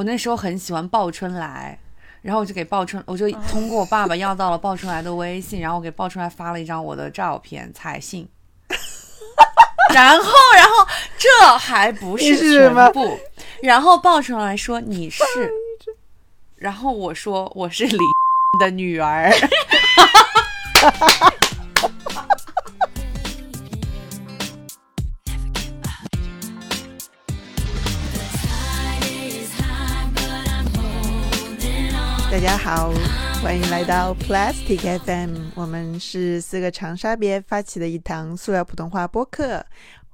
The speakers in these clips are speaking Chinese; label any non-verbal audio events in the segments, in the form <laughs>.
我那时候很喜欢鲍春来，然后我就给鲍春，我就通过我爸爸要到了鲍春来的微信，然后我给鲍春来发了一张我的照片彩信。<laughs> 然后，然后这还不是全部，然后鲍春来说你是，然后我说我是李 <laughs> 的女儿。<laughs> 好，欢迎来到 Plastic FM。我们是四个长沙别发起的一堂塑料普通话播客。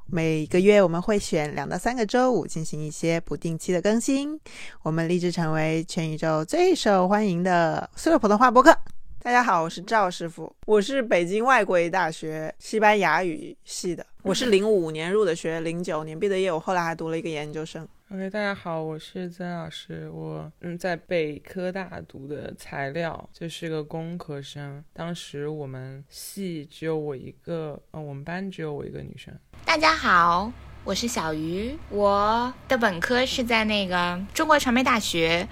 每个月我们会选两到三个周五进行一些不定期的更新。我们立志成为全宇宙最受欢迎的塑料普通话播客。大家好，我是赵师傅，我是北京外国语大学西班牙语系的。我是零五年入的学，零九年毕的业，我后来还读了一个研究生。OK，大家好，我是曾老师，我嗯在北科大读的材料，就是个工科生。当时我们系只有我一个，呃，我们班只有我一个女生。大家好，我是小鱼，我的本科是在那个中国传媒大学，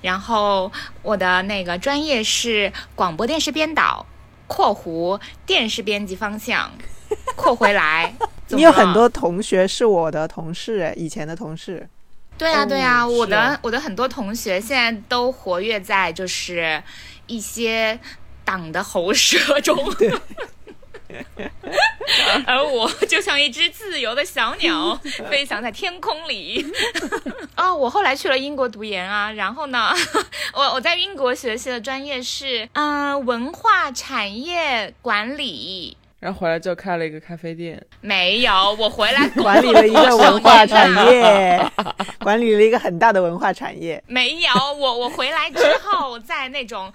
然后我的那个专业是广播电视编导（括弧电视编辑方向），括回来。<laughs> 你有很多同学是我的同事，以前的同事。对呀，对呀，我的我的很多同学现在都活跃在就是一些党的喉舌中，<laughs> 而我就像一只自由的小鸟，飞翔在天空里。<laughs> 哦，我后来去了英国读研啊，然后呢，我我在英国学习的专业是嗯文化产业管理。然后回来就开了一个咖啡店，没有，我回来 <laughs> 管理了一个文化产业，管理了一个很大的文化产业。没有，我我回来之后在那种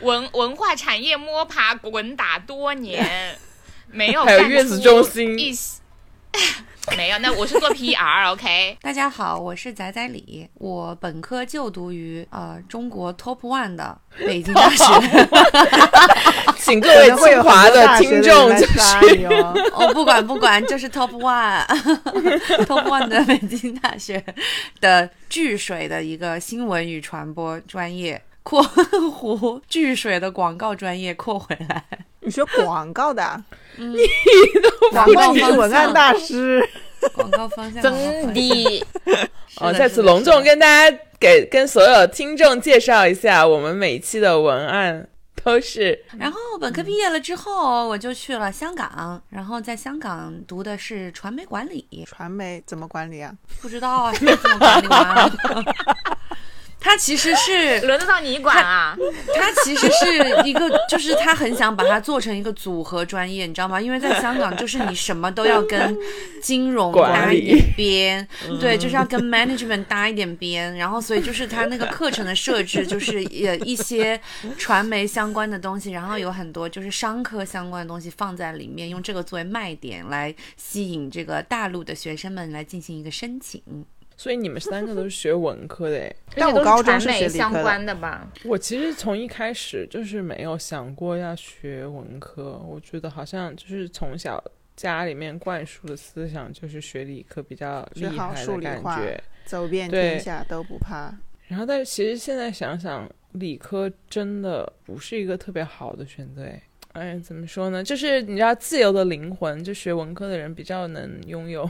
文文化产业摸爬滚打多年，没有还有月子中心。<laughs> 没有，那我是做 PR，OK。<laughs> 大家好，我是仔仔李，我本科就读于呃中国 Top One 的 <laughs> 北京大学。请各位清华的听众就是，我不管不管，就是 Top One，Top One 的北京大学的聚水的一个新闻与传播专业（ <laughs> 括弧巨水的广告专业）括回来。你学广告的？<laughs> 你都广告文案大师，广告方向真的。哦，再次隆重跟大家给跟所有听众介绍一下，我们每期的文案都是。<laughs> 然后本科毕业了之后，我就去了香港，然后在香港读的是传媒管理。传媒怎么管理啊？不知道啊，怎么管理啊？他其实是 <laughs> 轮得到你管啊！他其实是一个，就是他很想把它做成一个组合专业，你知道吗？因为在香港，就是你什么都要跟金融搭一点边，<laughs> 对，就是要跟 management 搭一点边，然后所以就是他那个课程的设置，就是也一些传媒相关的东西，然后有很多就是商科相关的东西放在里面，用这个作为卖点来吸引这个大陆的学生们来进行一个申请。所以你们三个都是学文科的哎，<laughs> 但我高中是学相关的吧？我其实从一开始就是没有想过要学文科，我觉得好像就是从小家里面灌输的思想就是学理科比较厉害的感觉，走遍天下都不怕。然后，但是其实现在想想，理科真的不是一个特别好的选择哎。哎，怎么说呢？就是你知道，自由的灵魂，就学文科的人比较能拥有。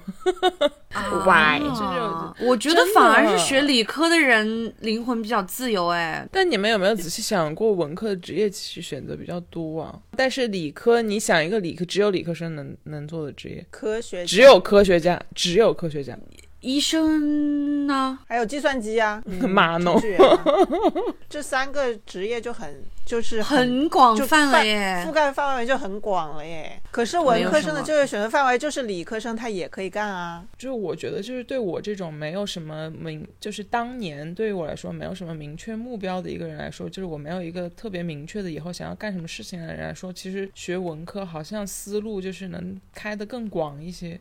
<laughs> Why？就是我觉得反而是学理科的人灵魂比较自由。哎，但你们有没有仔细想过，文科的职业其实选择比较多啊？但是理科，你想一个理科只有理科生能能做的职业，科学只有科学家，只有科学家。医生呢？还有计算机啊，<laughs> 码农，这三个职业就很就是很广泛了耶，覆盖范围就很广了耶。可是文科生的就业选择范围就是理科生他也可以干啊。就是我觉得就是对我这种没有什么明，就是当年对于我来说没有什么明确目标的一个人来说，就是我没有一个特别明确的以后想要干什么事情的人来说，其实学文科好像思路就是能开得更广一些。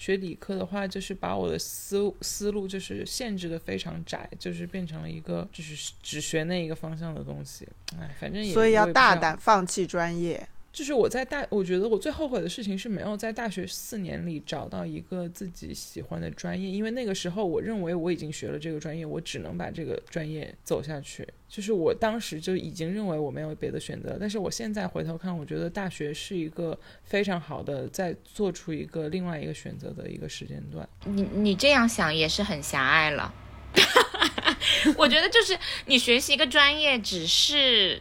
学理科的话，就是把我的思思路就是限制的非常窄，就是变成了一个就是只学那一个方向的东西。哎，反正也所以要大胆放弃专业。就是我在大，我觉得我最后悔的事情是没有在大学四年里找到一个自己喜欢的专业，因为那个时候我认为我已经学了这个专业，我只能把这个专业走下去。就是我当时就已经认为我没有别的选择，但是我现在回头看，我觉得大学是一个非常好的在做出一个另外一个选择的一个时间段。你你这样想也是很狭隘了。<laughs> 我觉得就是你学习一个专业，只是。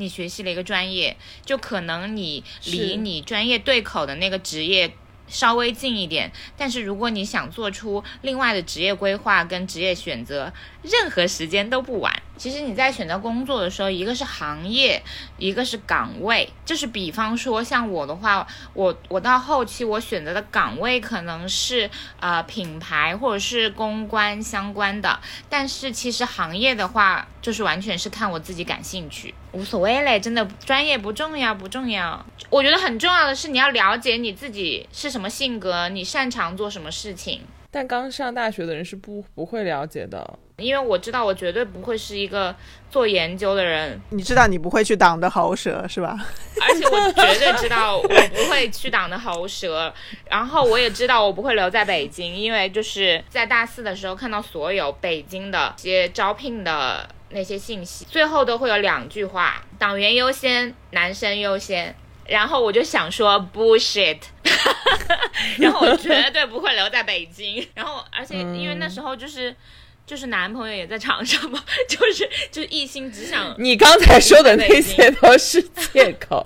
你学习了一个专业，就可能你离你专业对口的那个职业稍微近一点。但是如果你想做出另外的职业规划跟职业选择，任何时间都不晚。其实你在选择工作的时候，一个是行业，一个是岗位。就是比方说像我的话，我我到后期我选择的岗位可能是呃品牌或者是公关相关的，但是其实行业的话，就是完全是看我自己感兴趣，无所谓嘞，真的专业不重要不重要。我觉得很重要的是你要了解你自己是什么性格，你擅长做什么事情。但刚上大学的人是不不会了解的。因为我知道我绝对不会是一个做研究的人，你知道你不会去党的喉舌是吧？而且我绝对知道我不会去党的喉舌，然后我也知道我不会留在北京，因为就是在大四的时候看到所有北京的一些招聘的那些信息，最后都会有两句话：党员优先，男生优先。然后我就想说 bullshit，<laughs> 然后我绝对不会留在北京，然后而且因为那时候就是。就是男朋友也在长沙嘛，<laughs> 就是就一心只想。<laughs> 你刚才说的那些都是借口。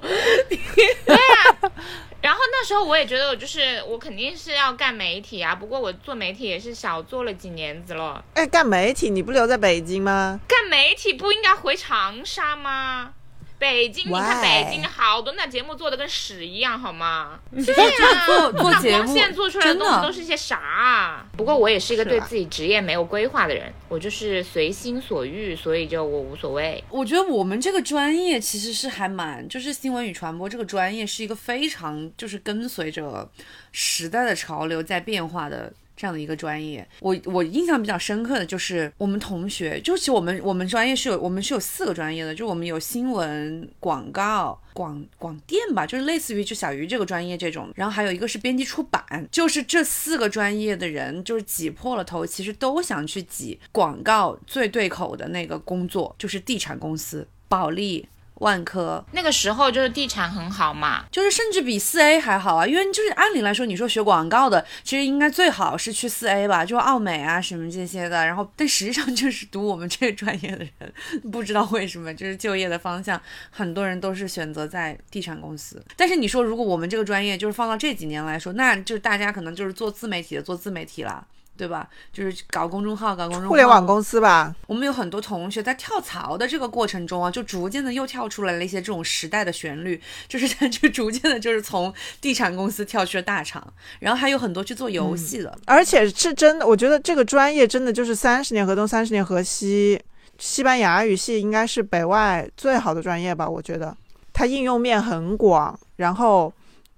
对啊，然后那时候我也觉得，我就是我肯定是要干媒体啊。不过我做媒体也是小做了几年子了。哎，干媒体你不留在北京吗？干媒体不应该回长沙吗？北京，你看北京好多那节目做的跟屎一样，好吗？对啊，做做节目，做出来的东西都是些啥？不过我也是一个对自己职业没有规划的人，我就是随心所欲，所以就我无所谓。我觉得我们这个专业其实是还蛮，就是新闻与传播这个专业是一个非常就是跟随着时代的潮流在变化的。这样的一个专业，我我印象比较深刻的就是我们同学，就其实我们我们专业是有我们是有四个专业的，就我们有新闻、广告、广广电吧，就是类似于就小鱼这个专业这种，然后还有一个是编辑出版，就是这四个专业的人就是挤破了头，其实都想去挤广告最对口的那个工作，就是地产公司、保利。万科那个时候就是地产很好嘛，就是甚至比四 A 还好啊，因为就是按理来说，你说学广告的，其实应该最好是去四 A 吧，就奥美啊什么这些的。然后，但实际上就是读我们这个专业的人，不知道为什么，就是就业的方向，很多人都是选择在地产公司。但是你说，如果我们这个专业就是放到这几年来说，那就是大家可能就是做自媒体的，做自媒体了。对吧？就是搞公众号，搞公众号。互联网公司吧。我们有很多同学在跳槽的这个过程中啊，就逐渐的又跳出来了一些这种时代的旋律，<laughs> 就是他 <laughs> 就逐渐的，就是从地产公司跳去了大厂，然后还有很多去做游戏的。而且是真的，我觉得这个专业真的就是三十年河东，三十年河西。西班牙语系应该是北外最好的专业吧？我觉得它应用面很广，然后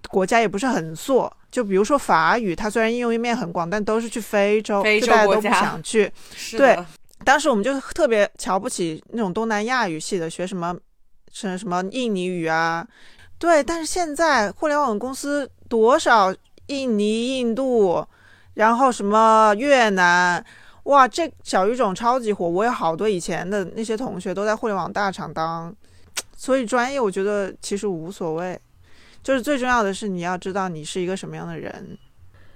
国家也不是很缩。就比如说法语，它虽然应用面很广，但都是去非洲，就大家都不想去。<laughs> 对，当时我们就特别瞧不起那种东南亚语系的，学什么，什什么印尼语啊。对，但是现在互联网公司多少印尼、印度，然后什么越南，哇，这小语种超级火。我有好多以前的那些同学都在互联网大厂当，<tsk> 所以专业我觉得其实无所谓。就是最重要的是，你要知道你是一个什么样的人，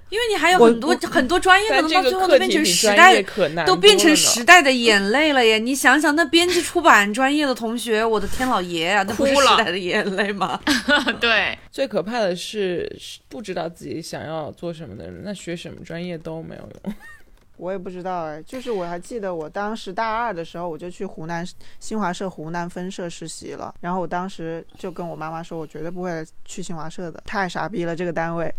因为你还有很多很多专业可能到最后都变成时代，都变成时代的眼泪了耶！你想想，那编辑出版专业的同学，我的天老爷啊，那不是时代的眼泪吗？<laughs> 对，最可怕的是不知道自己想要做什么的人，那学什么专业都没有用。我也不知道哎，就是我还记得我当时大二的时候，我就去湖南新华社湖南分社实习了。然后我当时就跟我妈妈说，我绝对不会去新华社的，太傻逼了这个单位。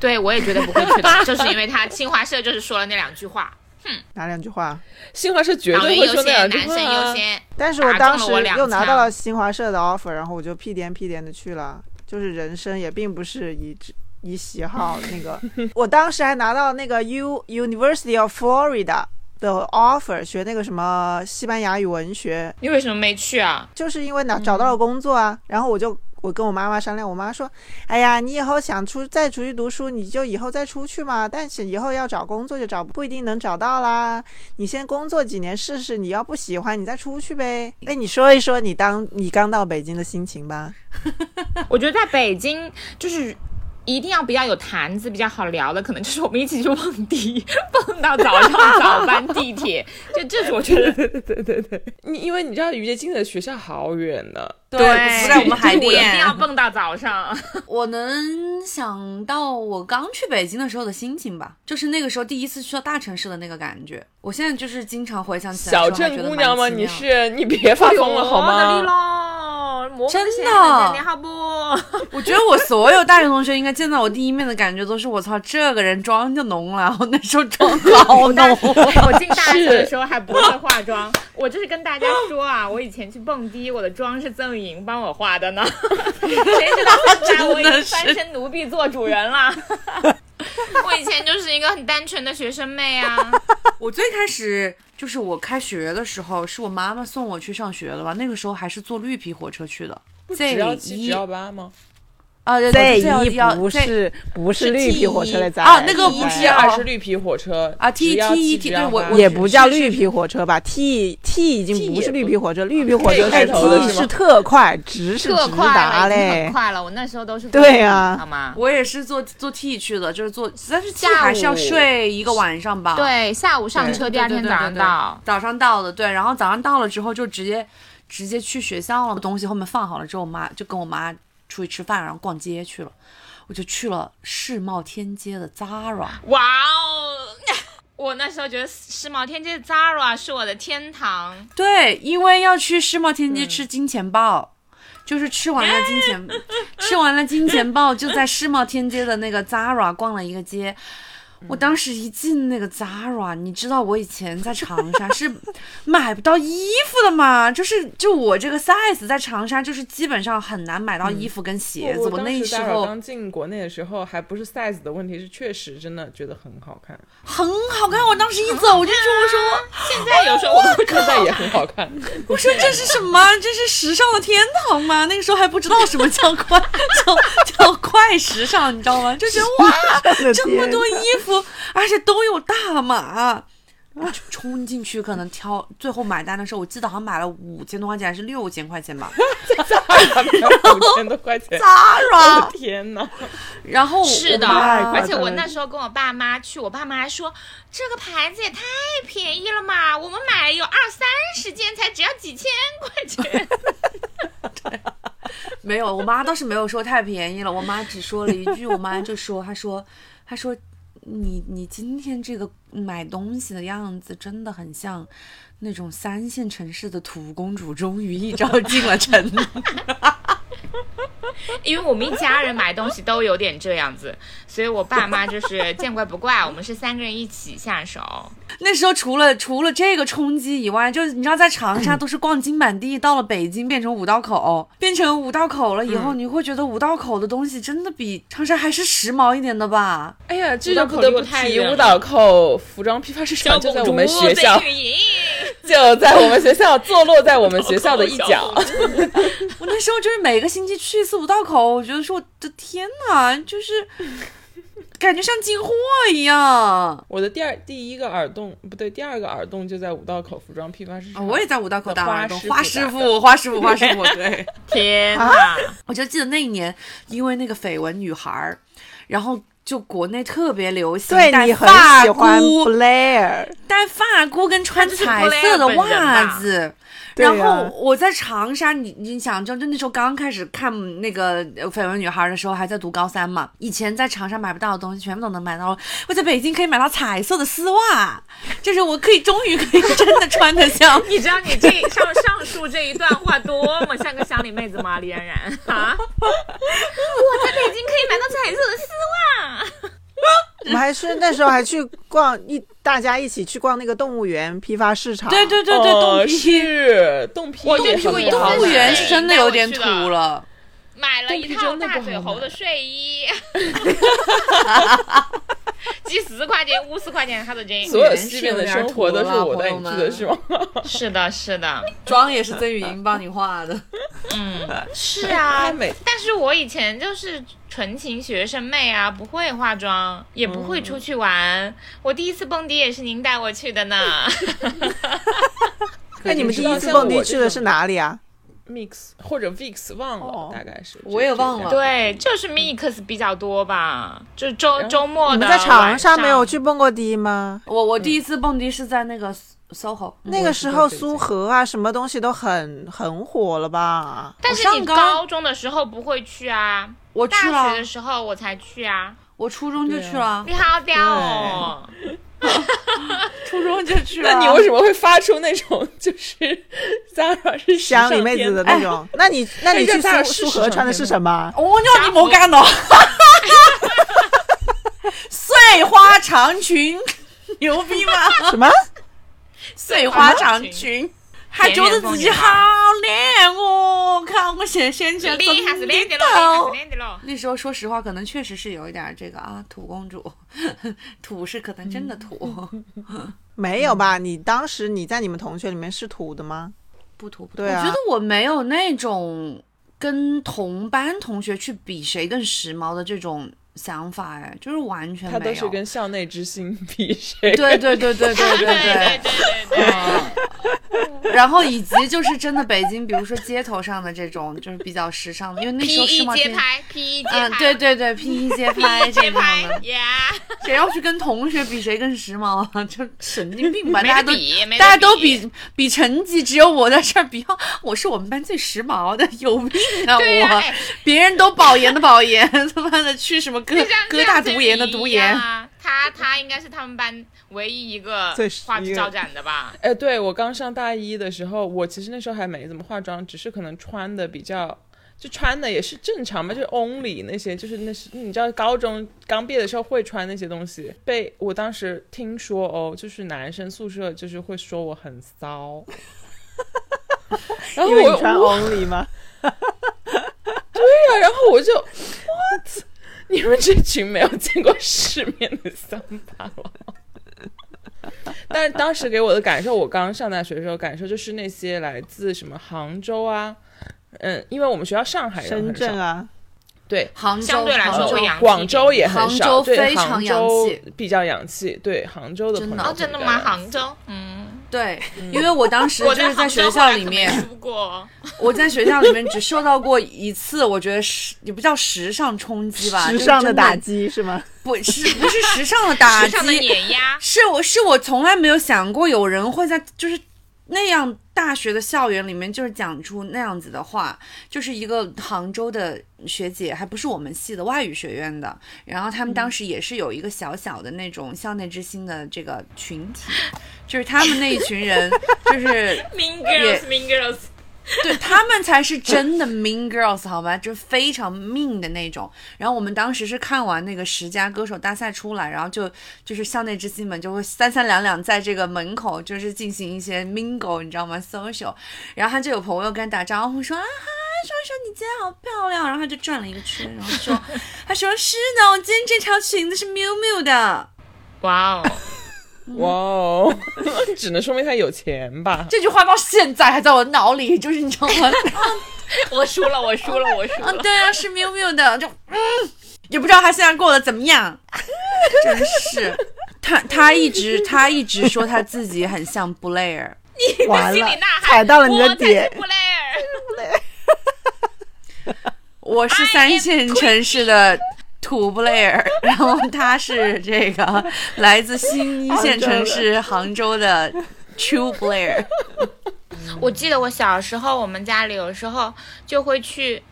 对我也绝对不会去的，<laughs> 就是因为他新华社就是说了那两句话。哼，哪两句话？新华社绝对会说那两句话。男生优先。但是我当时又拿到了新华社的 offer，然后我就屁颠屁颠的去了。就是人生也并不是一直。以喜好那个，我当时还拿到那个 U University of Florida 的 offer，学那个什么西班牙语文学。你为什么没去啊？就是因为拿找到了工作啊，然后我就我跟我妈妈商量，我妈说：“哎呀，你以后想出再出去读书，你就以后再出去嘛。但是以后要找工作就找不一定能找到啦。你先工作几年试试，你要不喜欢，你再出去呗。哎，你说一说你当你刚到北京的心情吧。<laughs> 我觉得在北京就是。一定要比较有谈资、比较好聊的，可能就是我们一起去蹦迪，<laughs> 蹦到早上早班地铁，就这是我觉得 <laughs> 对对对对，你因为你知道于洁进的学校好远呢，对，不在我们海淀一定要。蹦到早上。<laughs> 我能想到我刚去北京的时候的心情吧，就是那个时候第一次去到大城市的那个感觉。我现在就是经常回想起来小镇姑娘吗？你是你别发疯了好吗？吗真的你好不？<laughs> 我觉得我所有大学同学应该见到我第一面的感觉都是我操，这个人妆就浓了。我那时候妆好浓，我进大学的时候还不会化妆，我就是跟大家说啊，我以前去蹦迪，我的妆是曾颖帮我化的呢。<laughs> 谁知道现在我已经翻身奴婢做主人了。<laughs> 我以前就是一个很单纯的学生妹啊。<laughs> 我最开始就是我开学的时候，是我妈妈送我去上学的吧？那个时候还是坐绿皮火车去的。只要只要八吗？啊，对 Z 对一不是不是绿皮火车的载啊那个一不是二是绿皮火车啊？T T E T- 对我我也不叫绿皮火车吧？T T 已经不是绿皮火车，绿皮火车开是 T 是特快，直是特直达嘞很。快了。我那时候都是对啊好吗？我也是坐坐 T 去的，就是坐，但是 T 下午还是要睡一个晚上吧？对，下午上车，第二天早上对对对对到。早上到的，对，然后早上到了之后就直接直接去学校了，东西后面放好了之后，我妈就跟我妈出去吃饭，然后逛街去了，我就去了世贸天阶的 Zara，哇哦！<laughs> 我那时候觉得世贸天阶的 Zara 是我的天堂。对，因为要去世贸天阶吃金钱豹。就是吃完了金钱，<laughs> 吃完了金钱豹，就在世贸天阶的那个 Zara 逛了一个街。我当时一进那个 Zara，你知道我以前在长沙是 <laughs> 买不到衣服的嘛？就是就我这个 size 在长沙就是基本上很难买到衣服跟鞋子。我当那时候刚进国内的时候，还不是 size 的问题，是确实真的觉得很好看，很好看，我当时一走进去，我说现在有时候我都会现在也很好看。我说这是什么？这是时尚的天堂吗？那个时候还不知道什么叫快叫叫快时尚，你知道吗？就觉得哇，这么多衣服，而且都有大码。我就冲进去，可能挑最后买单的时候，我记得好像买了五千多块钱还是六千块钱吧。<laughs> 五千多块钱，<laughs> Zara，天哪！然后是的，而且我那时候跟我爸妈去，我爸妈还说这个牌子也太便宜了嘛，我们买有二三十件才只要几千块钱。<laughs> 没有，我妈倒是没有说太便宜了，我妈只说了一句，我妈就说，她说，她说，你你今天这个买东西的样子真的很像那种三线城市的土公主，终于一招进了城。<laughs> <laughs> 因为我们一家人买东西都有点这样子，所以我爸妈就是见怪不怪，我们是三个人一起下手。<laughs> 那时候除了除了这个冲击以外，就是你知道，在长沙都是逛金满地，到了北京变成五道口，变成五道口了以后，你会觉得五道口的东西真的比长沙还是时髦一点的吧？哎呀，这就不得不提五道口服装批发市场就在我们学校，<laughs> 就在我们学校，坐落在我们学校的一角。<laughs> 我那时候就是每个星期去一次五道口，我觉得说我的天哪，就是感觉像进货一样。我的第二第一个耳洞不对，第二个耳洞就在五道口服装批发市场。啊我也在五道口打耳洞，花花师傅，花师傅，花师傅，<laughs> 对。天哪！我就记得那一年，因为那个绯闻女孩儿，然后就国内特别流行戴对你很发喜欢箍，Blair，戴发箍跟穿彩色的袜子。然后我在长沙，你你想，就就那时候刚开始看那个呃绯闻女孩的时候，还在读高三嘛。以前在长沙买不到的东西，全部都能买到。我在北京可以买到彩色的丝袜，就是我可以终于可以真的穿得像 <laughs> 你知道你这上上述这一段话多么像个乡里妹子吗？李冉冉啊！<laughs> 我在北京可以买到彩色的丝袜。<laughs> 我们还是那时候还去逛一，大家一起去逛那个动物园批发市场。对对对对，哦冻批。是冻批，我觉得很会好动物园是真的有点土了。买了一套大嘴猴的睡衣，<laughs> 几十块钱、五十块钱，他都真。所有西边的生活都是我带你去的，是吗？<laughs> <laughs> 是的，是的，妆也是曾雨莹帮你画的。嗯，是啊，但是我以前就是纯情学生妹啊，不会化妆，也不会出去玩。我第一次蹦迪也是您带我去的呢。那你们第一次蹦迪去的是哪里啊？Mix 或者 Vix 忘了，哦大概是。我也忘了对，就是 mix 比较多吧，就周周末的你们在长沙没有去蹦过迪吗？我我第一次蹦迪是在那个 SOHO，那个时候苏荷啊，什么东西都很很火了吧？但是你高高中的时候不会去啊，我去了大学的，时候我才去啊。我初中就去了，你好屌哦！<laughs> 初中就去了。那你为什么会发出那种 <laughs> 就是 Zara 是时乡里妹子的那种。那你那你去苏是苏荷穿的是什么？我叫你莫干了。碎花长裙，牛逼吗？什么？碎花长裙，还觉得自己好靓哦！看我现现在真脸的。那时候说实话，可能确实是有一点这个啊，土公主，<laughs> 土是可能真的土，<laughs> 没有吧？你当时你在你们同学里面是土的吗？不土不土。对啊我觉得我没有那种跟同班同学去比谁更时髦的这种想法哎，就是完全没有。他都是跟校内之星 <laughs> 比谁？对对对对对对对对。然后以及就是真的北京，比如说街头上的这种，就是比较时尚的，因为那时候世贸街拍，P 一街嗯，对对对，P 一街拍这种的。谁要去跟同学比谁更时髦啊？就神经病吧，大家都大家都比比成绩，只有我在这儿比，我是我们班最时髦的，有病啊我！别人都保研的保研，他妈的去什么？哥哥大读研的读研，啊。他他应该是他们班唯一一个画质招展的吧？哎，对我刚上大一的时候，我其实那时候还没怎么化妆，只是可能穿的比较，就穿的也是正常嘛，就是 only 那些，就是那是你知道高中刚毕业的时候会穿那些东西，被我当时听说哦，就是男生宿舍就是会说我很骚，<laughs> 然后我因为你穿我 only 吗？<laughs> 对呀、然后我就 what，<laughs> 你们这群没有见过世面的乡巴佬。<laughs> 但是当时给我的感受，我刚上大学的时候感受就是那些来自什么杭州啊，嗯，因为我们学校上海人深很少，圳啊，对，杭州相对来说杭州会洋气广州也很杭少，州对，非常杭洋州气比较洋气，对，杭州的真的朋友哦，真的吗？杭州，嗯，对，因为我当时就是在学校里面我在学校里面只受到过一次，我觉得时也不叫时尚冲击吧，就是时尚的打击是吗？不是不是时尚的打时尚的击，碾压，是我是我从来没有想过有人会在就是那样大学的校园里面，就是讲出那样子的话，就是一个杭州的学姐，还不是我们系的外语学院的，然后他们当时也是有一个小小的那种校内之星的这个群体，就是他们那一群人，就是 <laughs> Mean Girls，Mean Girls，<laughs> 对他们才是真的 mean girls 好吧，就非常 mean 的那种。然后我们当时是看完那个十佳歌手大赛出来，然后就就是校内之星们就会三三两两在这个门口就是进行一些 mingle，你知道吗？social。然后他就有朋友跟他打招呼说啊嗨，说说你今天好漂亮，然后他就转了一个圈，然后说 <laughs> 他说是的，我今天这条裙子是 miu miu 的。哇哦，<laughs> 哇哦，<laughs> 只能说明他有钱吧。这句话到现在还在我脑里，就是你知道吗？<laughs> 我输了，我输了，我输了嗯，了。对啊，是 miu miu 的，就嗯，也不知道他现在过得怎么样，真是。他他一直他一直说他自己很像布莱尔，完了心里呐，喊，踩到了你的点。布莱尔。我是三线城市的土布莱尔，<laughs> 然后他是这个来自新一线城市杭州的 True Blair。<laughs> 我记得我小时候，我们家里有时候就会去。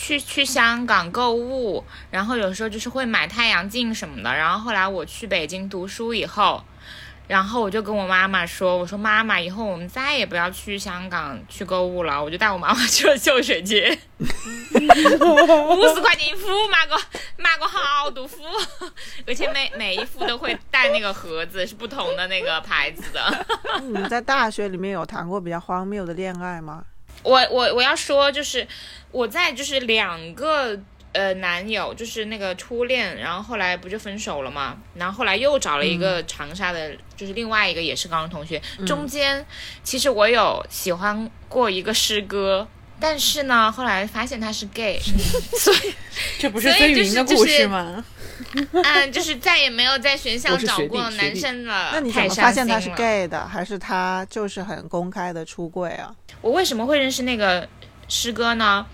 去去香港购物，然后有时候就是会买太阳镜什么的。然后后来我去北京读书以后，然后我就跟我妈妈说：“我说妈妈，以后我们再也不要去香港去购物了。”我就带我妈妈去了秀水街，<laughs> 五十块钱一副，买个买个好多副，而且每每一副都会带那个盒子，是不同的那个牌子的。你们在大学里面有谈过比较荒谬的恋爱吗？我我我要说，就是我在就是两个呃男友，就是那个初恋，然后后来不就分手了嘛，然后后来又找了一个长沙的，就是另外一个也是高中同学，中间其实我有喜欢过一个师哥。但是呢，后来发现他是 gay，<laughs> 所以 <laughs> 这不是所以孙云的故就是就是事吗？<laughs> 嗯，就是再也没有在学校找过男生了。那你怎么发现他是 gay 的？还是他就是很公开的出柜啊？我为什么会认识那个师哥呢？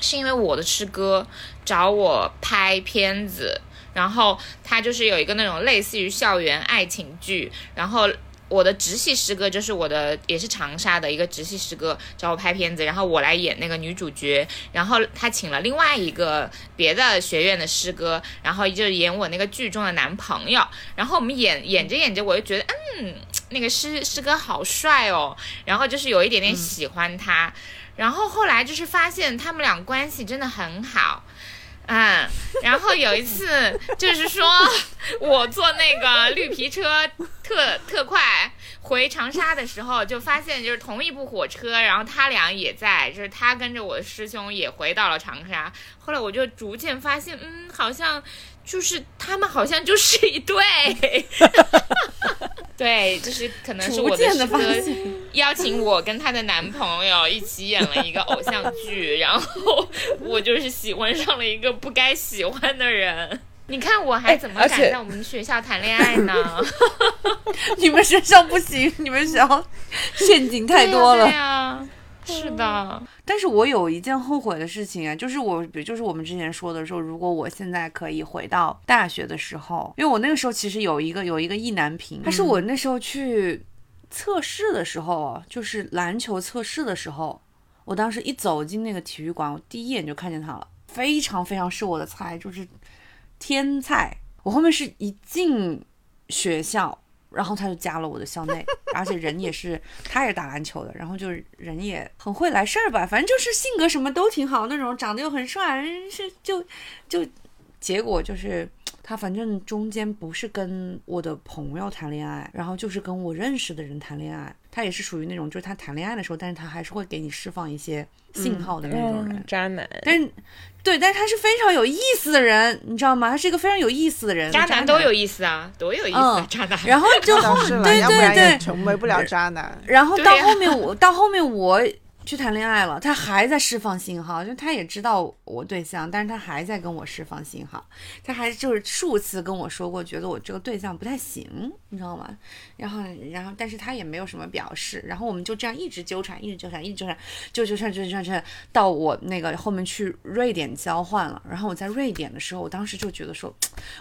是因为我的师哥找我拍片子，然后他就是有一个那种类似于校园爱情剧，然后我的直系师哥就是我的也是长沙的一个直系师哥找我拍片子，然后我来演那个女主角，然后他请了另外一个别的学院的师哥，然后就演我那个剧中的男朋友，然后我们演演着演着，我就觉得嗯，那个师师哥好帅哦，然后就是有一点点喜欢他，然后后来就是发现他们俩关系真的很好。嗯，然后有一次 <laughs> 就是说，我坐那个绿皮车特特快回长沙的时候，就发现就是同一部火车，然后他俩也在，就是他跟着我的师兄也回到了长沙。后来我就逐渐发现，嗯，好像就是他们好像就是一对。<laughs> 对，就是可能是我逐渐地师哥邀请我跟她的男朋友一起演了一个偶像剧，然后我就是喜欢上了一个不该喜欢的人。你看我还怎么敢在我们学校谈恋爱呢？<laughs> 你们学校不行，你们学校陷阱太多了。对呀、对呀是的，但是我有一件后悔的事情啊，就是我，比如就是我们之前说的说，如果我现在可以回到大学的时候，因为我那个时候其实有一个有一个意难平，但是我那时候去测试的时候啊，就是篮球测试的时候，我当时一走进那个体育馆，我第一眼就看见他了，非常非常是我的菜，就是天菜。我后面是一进学校，然后他就加了我的校内，而且人也是，他也是打篮球的，然后就人也很会来事儿吧，反正就是性格什么都挺好那种，长得又很帅，是就就结果就是他反正中间不是跟我的朋友谈恋爱，然后就是跟我认识的人谈恋爱，他也是属于那种就是他谈恋爱的时候，但是他还是会给你释放一些信号的那种人。嗯，渣男。但是，对，但是他是非常有意思的人，你知道吗？他是一个非常有意思的人，渣男男都有意思啊，多有意思啊，嗯渣男。然后就后，对对对，成为不了渣男。然后到后面我到后面我去谈恋爱了，他还在释放信号，就他也知道我对象，但是他还在跟我释放信号，他还就是数次跟我说过，觉得我这个对象不太行，你知道吗？然后然后但是他也没有什么表示，然后我们就这样一直纠缠，一直纠缠，一直纠缠，就纠缠纠缠纠缠到我那个后面去瑞典交换了，然后我在瑞典的时候，我当时就觉得说，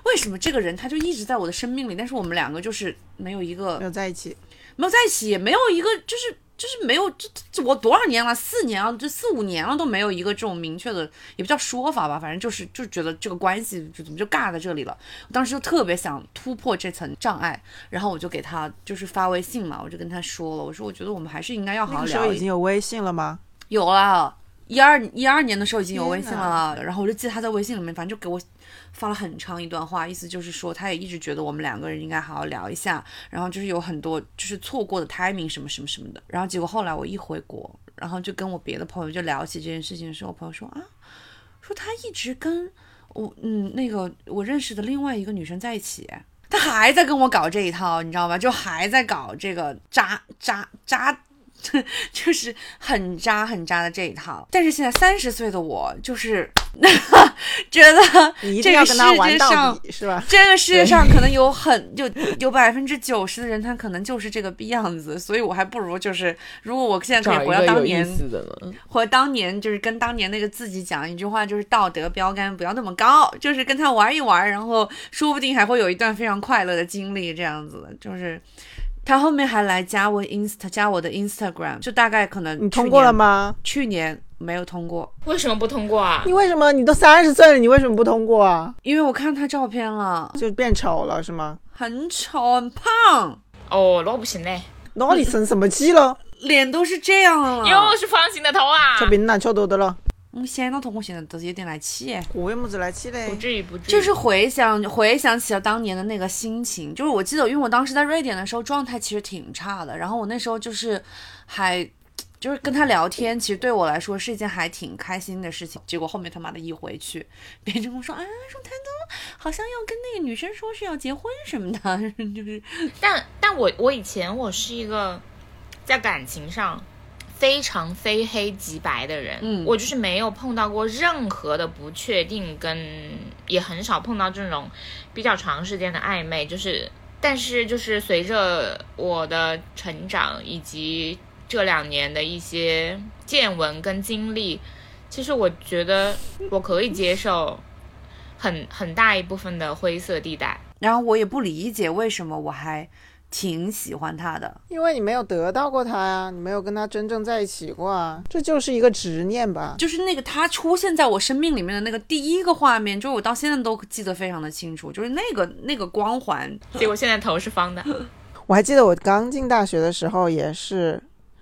为什么这个人他就一直在我的生命里，但是我们两个就是没有一个没有在一起，没有在一起，也没有一个就是就是没有这这我多少年了，四年啊，这四五年了都没有一个这种明确的，也不叫说法吧，反正就是就觉得这个关系就怎么就尬在这里了。我当时就特别想突破这层障碍，然后我就给他就是发微信嘛，我就跟他说了，我说我觉得我们还是应该要好好那时候已经有微信了吗？有了，一二一二年的时候已经有微信了，然后我就记得他在微信里面，反正就给我发了很长一段话，意思就是说他也一直觉得我们两个人应该好好聊一下，然后就是有很多就是错过的 timing 什么什么什么的，然后结果后来我一回国，然后就跟我别的朋友就聊起这件事情的时候，我朋友说啊，说他一直跟我嗯那个我认识的另外一个女生在一起。他还在跟我搞这一套，你知道吧？就还在搞这个渣渣渣 <laughs> 就是很渣很渣的这一套。但是现在三十岁的我，就是 <laughs> 觉得这个世界上，是吧？这个世界上可能有很就有百分之九十的人，他可能就是这个逼样子，所以我还不如就是，如果我现在可以回到当年，思的呢？回当年就是跟当年那个自己讲一句话，就是道德标杆不要那么高，就是跟他玩一玩，然后说不定还会有一段非常快乐的经历，这样子，就是。他后面还来加我 inst 加我的 Instagram，就大概可能你通过了？吗？去年没有通过，为什么不通过啊？你为什么你都三十岁了，你为什么不通过啊？因为我看他照片了，就变丑了是吗？很丑很胖，哦，那不行嘞，那你生什么气了？脸都是这样了。又是方形的头啊吃！槟榔吃多的了，我想到头，我现在都是有点来气耶。我也没子来气嘞不。至于，不至于。就是回想回想起了当年的那个心情，就是我记得，因为我当时在瑞典的时候状态其实挺差的，然后我那时候就是还就是跟他聊天，其实对我来说是一件还挺开心的事情。结果后面他妈的一回去，别人就跟我说啊，说他都好像要跟那个女生说是要结婚什么的，<laughs> 就是但但我我以前我是一个在感情上非常非黑即白的人，嗯我就是没有碰到过任何的不确定，跟也很少碰到这种比较长时间的暧昧，就是。但是，就是随着我的成长以及这两年的一些见闻跟经历，其实我觉得我可以接受很很大一部分的灰色地带。然后我也不理解为什么我还挺喜欢他的。因为你没有得到过他呀，你没有跟他真正在一起过啊，这就是一个执念吧。就是那个他出现在我生命里面的那个第一个画面，就是我到现在都记得非常的清楚，就是那个那个光环。结果现在头是方的，我还记得我刚进大学的时候也是，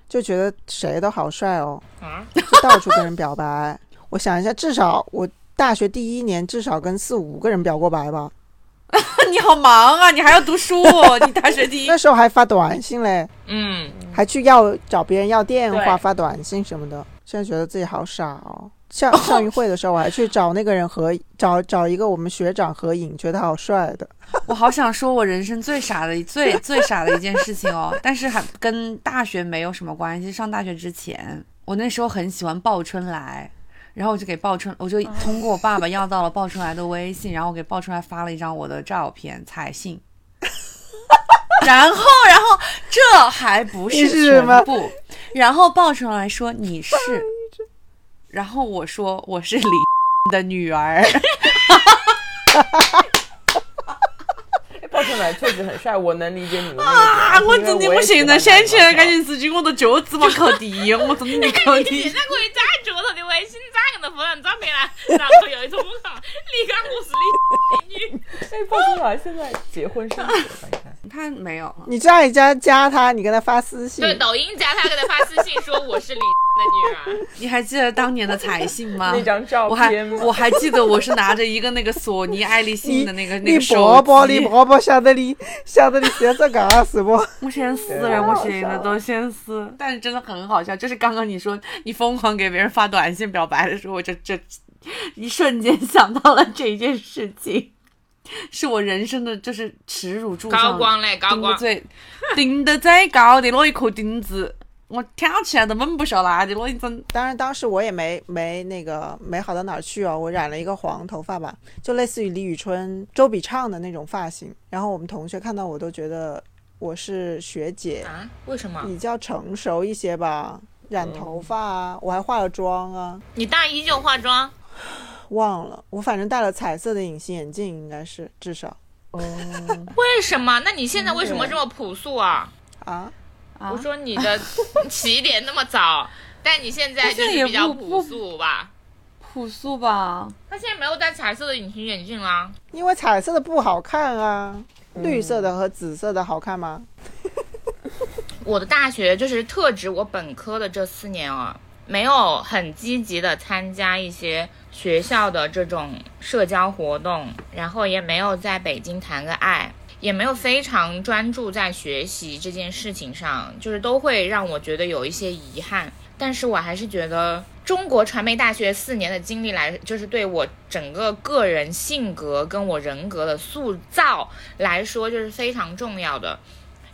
就觉得谁都好帅哦，啊，就到处跟人表白。我想一下，至少我大学第一年至少跟四五个人表过白吧。<laughs> 你好忙啊，你还要读书，<laughs> 你大学第一那。时候还发短信嘞，嗯，还去要找别人要电话、发短信什么的。现在觉得自己好傻哦。校校运会的时候，我还去找那个人合 <laughs> 找找一个我们学长合影，觉得好帅的。我好想说，我人生最傻的、最最傻的一件事情哦，但是还跟大学没有什么关系。上大学之前，我那时候很喜欢鲍春来，然后我就给报春，我就通过我爸爸要到了报春来的微信，然后我给报春来发了一张我的照片彩信。<laughs> 然后，然后这还不是全部，然后报春来说你是，<laughs> 然后我说我是李 <laughs> 的女儿。确实很帅，我能理解你们啊！我真的不行了，现在赶紧私信我的舅子嘛，靠地，我真的扣你现在可以加脚头的微信，咋个的发张照片来？然后有一种我靠，你看我是李女，<laughs> 哎，鲍春来现在结婚生子了，你看。他没有，你加一加加他，你跟他发私信。对，抖音加他给他发私信说我是李的女儿。<laughs> 你还记得当年的彩信吗？那张照我还我还记得我是拿着一个那个索尼爱立信的那个那个手伯伯，机你伯伯晓得你晓得你现在干啥事不？我先撕了，我现在都先撕。但是真的很好笑，就是刚刚你说你疯狂给别人发短信表白的时候，我就这一瞬间想到了这件事情，<laughs> 是我人生的就是耻辱柱上高光嘞，高光。最顶的最高的那一颗钉子，我跳起来都猛不下来的那一种。当然，当时我也没没那个没好到哪儿去哦，我染了一个黄头发吧，就类似于李宇春、周笔畅的那种发型。然后我们同学看到我都觉得我是学姐，啊？为什么？比较成熟一些吧，染头发啊，我还化了妆啊，你大一就化妆？<laughs> 忘了，我反正戴了彩色的隐形眼镜，应该是至少哦，<laughs> 为什么？那你现在为什么这么朴素啊？啊。啊我说你的 <laughs> 起点那么早，但你现在就是比较朴素吧？朴素吧，他现在没有戴彩色的隐形眼镜啦。因为彩色的不好看啊，绿色的和紫色的好看吗？<laughs> 我的大学就是特指我本科的这四年啊，没有很积极的参加一些学校的这种社交活动，然后也没有在北京谈个爱，也没有非常专注在学习这件事情上，就是都会让我觉得有一些遗憾。但是我还是觉得中国传媒大学四年的经历来，就是对我整个个人性格跟我人格的塑造来说，就是非常重要的。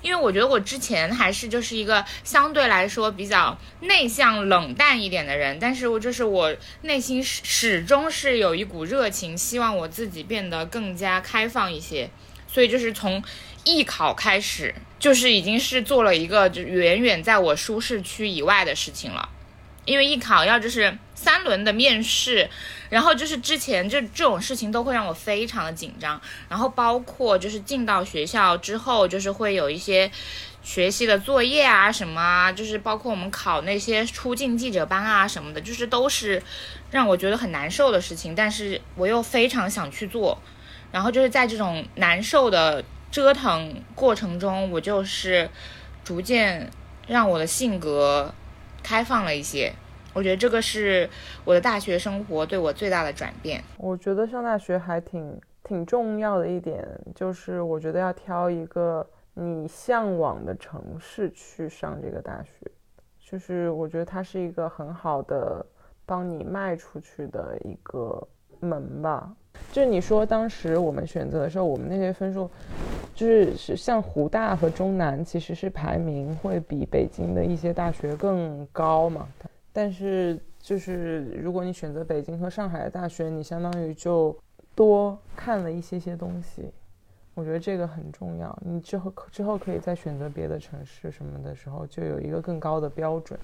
因为我觉得我之前还是就是一个相对来说比较内向、冷淡一点的人，但是我就是我内心始始终是有一股热情，希望我自己变得更加开放一些。所以就是从艺考开始，就是已经是做了一个就远远在我舒适区以外的事情了。因为艺考要就是三轮的面试，然后就是之前就这种事情都会让我非常的紧张，然后包括就是进到学校之后，就是会有一些学习的作业啊什么啊，就是包括我们考那些出境记者班啊什么的，就是都是让我觉得很难受的事情，但是我又非常想去做，然后就是在这种难受的折腾过程中，我就是逐渐让我的性格开放了一些。我觉得这个是我的大学生活对我最大的转变。我觉得上大学还挺挺重要的一点，就是我觉得要挑一个你向往的城市去上这个大学，就是我觉得它是一个很好的帮你迈出去的一个门吧。就是你说当时我们选择的时候，我们那些分数，就是是像湖大和中南，其实是排名会比北京的一些大学更高嘛。但是就是如果你选择北京和上海的大学，你相当于就多看了一些些东西。我觉得这个很重要。你之后之后可以再选择别的城市什么的时候，就有一个更高的标准。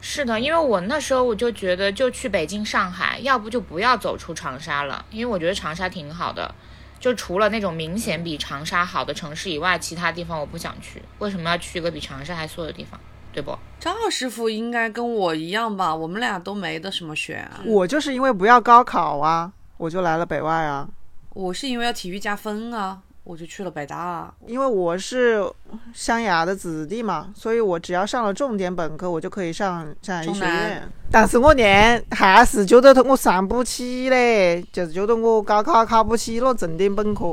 是的，因为我那时候我就觉得，就去北京、上海，要不就不要走出长沙了，因为我觉得长沙挺好的。就除了那种明显比长沙好的城市以外，其他地方我不想去。为什么要去一个比长沙还缩的地方？对不？赵师傅应该跟我一样吧？我们俩都没得什么选。我就是因为不要高考啊，我就来了北外啊。我是因为要体育加分啊。我就去了北大，因为我是湘雅的子弟嘛，所以我只要上了重点本科，我就可以上湘雅医学院。但是我念还是觉得我上不起嘞，就是觉得我高考考不起了重点本科，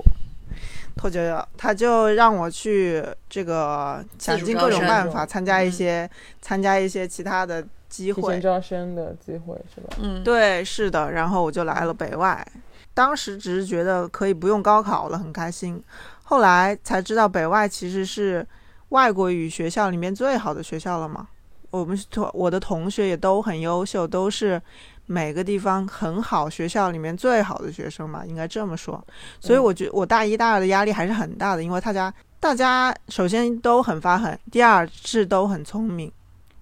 他就他就让我去这个想尽各种办法参加一些参加一些其他的机会，招生的机会是吧？嗯，对，是的，然后我就来了北外。当时只是觉得可以不用高考了，很开心。后来才知道北外其实是外国语学校里面最好的学校了嘛。我们同我的同学也都很优秀，都是每个地方很好学校里面最好的学生嘛，应该这么说。所以我觉我大一、大二的压力还是很大的，因为大家大家首先都很发狠，第二是都很聪明，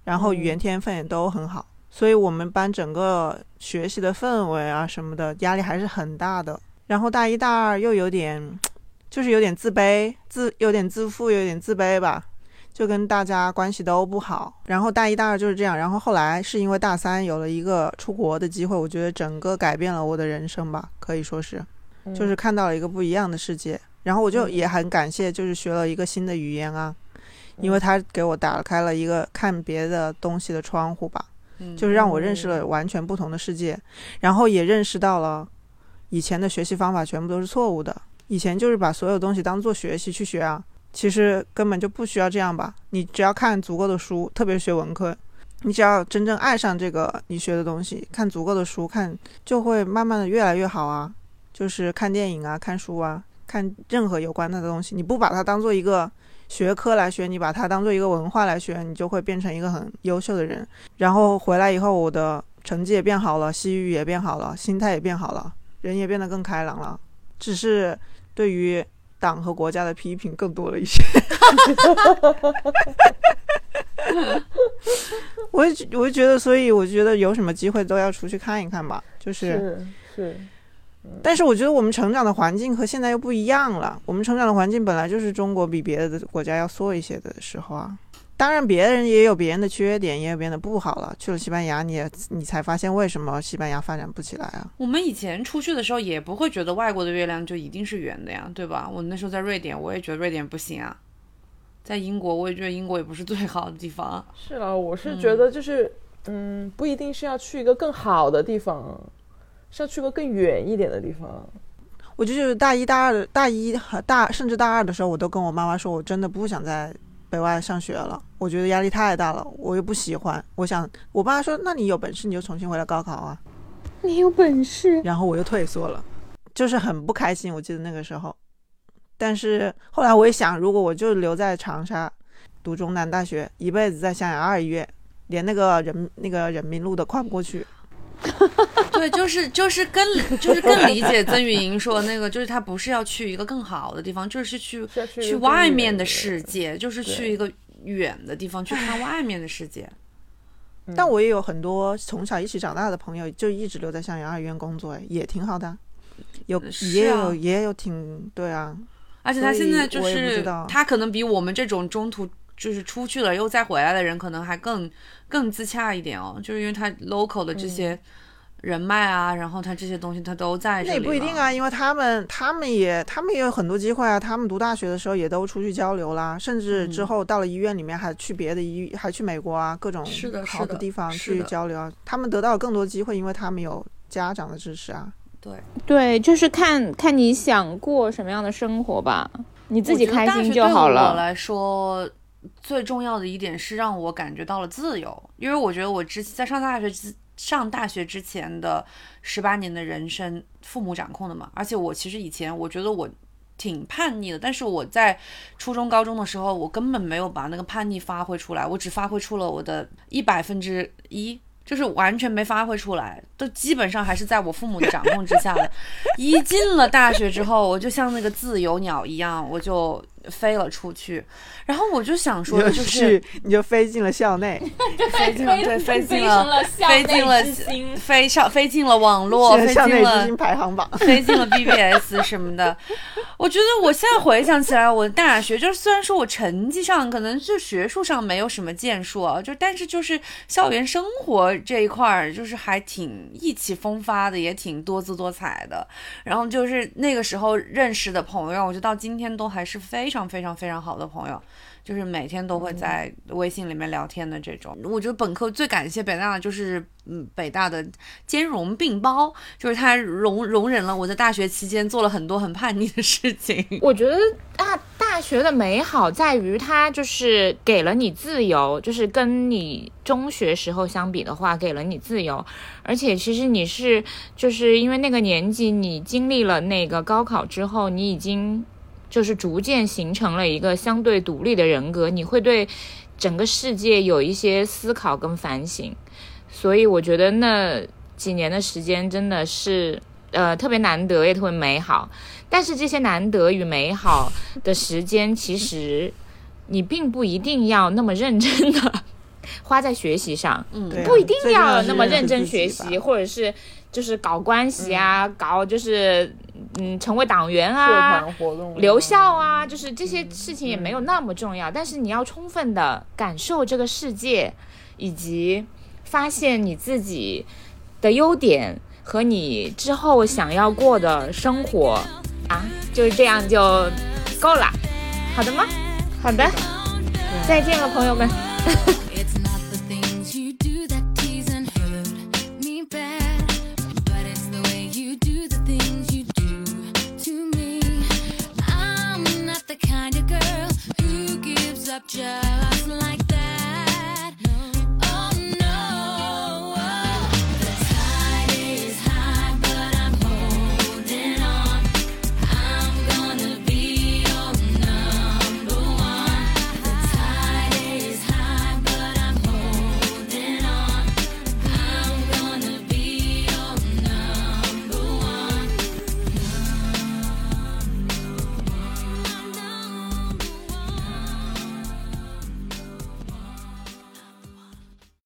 然后语言天分也都很好。所以我们班整个学习的氛围啊什么的压力还是很大的。然后大一、大二又有点，就是有点自卑，自有点自负，有点自卑吧，就跟大家关系都不好。然后大一、大二就是这样。然后后来是因为大三有了一个出国的机会，我觉得整个改变了我的人生吧，可以说是，就是看到了一个不一样的世界。然后我就也很感谢，就是学了一个新的语言啊，因为他给我打开了一个看别的东西的窗户吧。就是让我认识了完全不同的世界，然后也认识到了以前的学习方法全部都是错误的。以前就是把所有东西当做学习去学啊，其实根本就不需要这样吧。你只要看足够的书，特别学文科，你只要真正爱上这个你学的东西，看足够的书，看就会慢慢的越来越好啊。就是看电影啊，看书啊，看任何有关它的东西，你不把它当做一个。学科来学，你把它当做一个文化来学，你就会变成一个很优秀的人。然后回来以后，我的成绩也变好了，西语也变好了，心态也变好了，人也变得更开朗了。只是对于党和国家的批评更多了一些。<laughs> 我我就觉得，所以我觉得有什么机会都要出去看一看吧。就是是。但是我觉得我们成长的环境和现在又不一样了。我们成长的环境本来就是中国比别的国家要缩一些的时候啊。当然，别人也有别人的缺点，也有别人的不好了。去了西班牙，你也你才发现为什么西班牙发展不起来啊？我们以前出去的时候也不会觉得外国的月亮就一定是圆的呀，对吧？我那时候在瑞典，我也觉得瑞典不行啊。在英国，我也觉得英国也不是最好的地方。是啊，我是觉得就是，嗯，不一定是要去一个更好的地方。是要去个更远一点的地方。我就觉得大一、大二的大一和大甚至大二的时候，我都跟我妈妈说，我真的不想在北外上学了。我觉得压力太大了，我又不喜欢。我想，我爸说，那你有本事你就重新回来高考啊。你有本事。然后我又退缩了，就是很不开心。我记得那个时候，但是后来我一想，如果我就留在长沙读中南大学，一辈子在湘雅二医院，连那个人那个人民路都跨不过去。<laughs> 对，就是就是更就是更理解曾雨莹说那个，就是他不是要去一个更好的地方，就是去去外面的世界，就是去一个远的地方去看外面的世界。但我也有很多从小一起长大的朋友，就一直留在襄阳二医院工作，也挺好的。有也有也有挺对啊，而且他现在就是他可能比我们这种中途就是出去了又再回来的人，可能还更更自洽一点哦，就是因为他 local 的这些。人脉啊，然后他这些东西他都在这里。那也不一定啊，因为他们他们也他们也有很多机会啊。他们读大学的时候也都出去交流啦，甚至之后到了医院里面还去别的医，还去美国啊，各种好的地方去交流啊。他们得到更多机会，因为他们有家长的支持啊。对对，就是看看你想过什么样的生活吧，你自己开心就好了。来说，最重要的一点是让我感觉到了自由，因为我觉得我之在上大学之。上大学之前的十八年的人生，父母掌控的嘛。而且我其实以前我觉得我挺叛逆的，但是我在初中、高中的时候，我根本没有把那个叛逆发挥出来，我只发挥出了我的一百分之一。就是完全没发挥出来，都基本上还是在我父母的掌控之下的。<laughs> 一进了大学之后，我就像那个自由鸟一样，我就。飞了出去，然后我就想说的就是，你就飞进了校内，飞进了对，飞进了飞进了飞上飞进了网络，飞进了排行榜，<laughs> <laughs> 飞进了 BBS 什么的。我觉得我现在回想起来，我大学就是虽然说我成绩上可能就学术上没有什么建树啊，就但是就是校园生活这一块儿就是还挺意气风发的，也挺多姿多彩的。然后就是那个时候认识的朋友，我觉得到今天都还是非常。非常非常好的朋友，就是每天都会在微信里面聊天的这种。我觉得本科最感谢北大的就是，嗯，北大的兼容并包，就是他容容忍了我在大学期间做了很多很叛逆的事情。我觉得大大学的美好在于它就是给了你自由，就是跟你中学时候相比的话，给了你自由，而且其实你是就是因为那个年纪，你经历了那个高考之后，你已经。就是逐渐形成了一个相对独立的人格，你会对整个世界有一些思考跟反省，所以我觉得那几年的时间真的是呃特别难得，也特别美好。但是这些难得与美好的时间，其实你并不一定要那么认真的 <laughs> 花在学习上，嗯，不一定要那么认真学习，或者是。就是搞关系啊，搞就是嗯，成为党员啊，社团活动留校啊，就是这些事情也没有那么重要。但是你要充分的感受这个世界，以及发现你自己的优点和你之后想要过的生活啊，就是这样就够了。好的吗？好的，再见了，朋友们。up just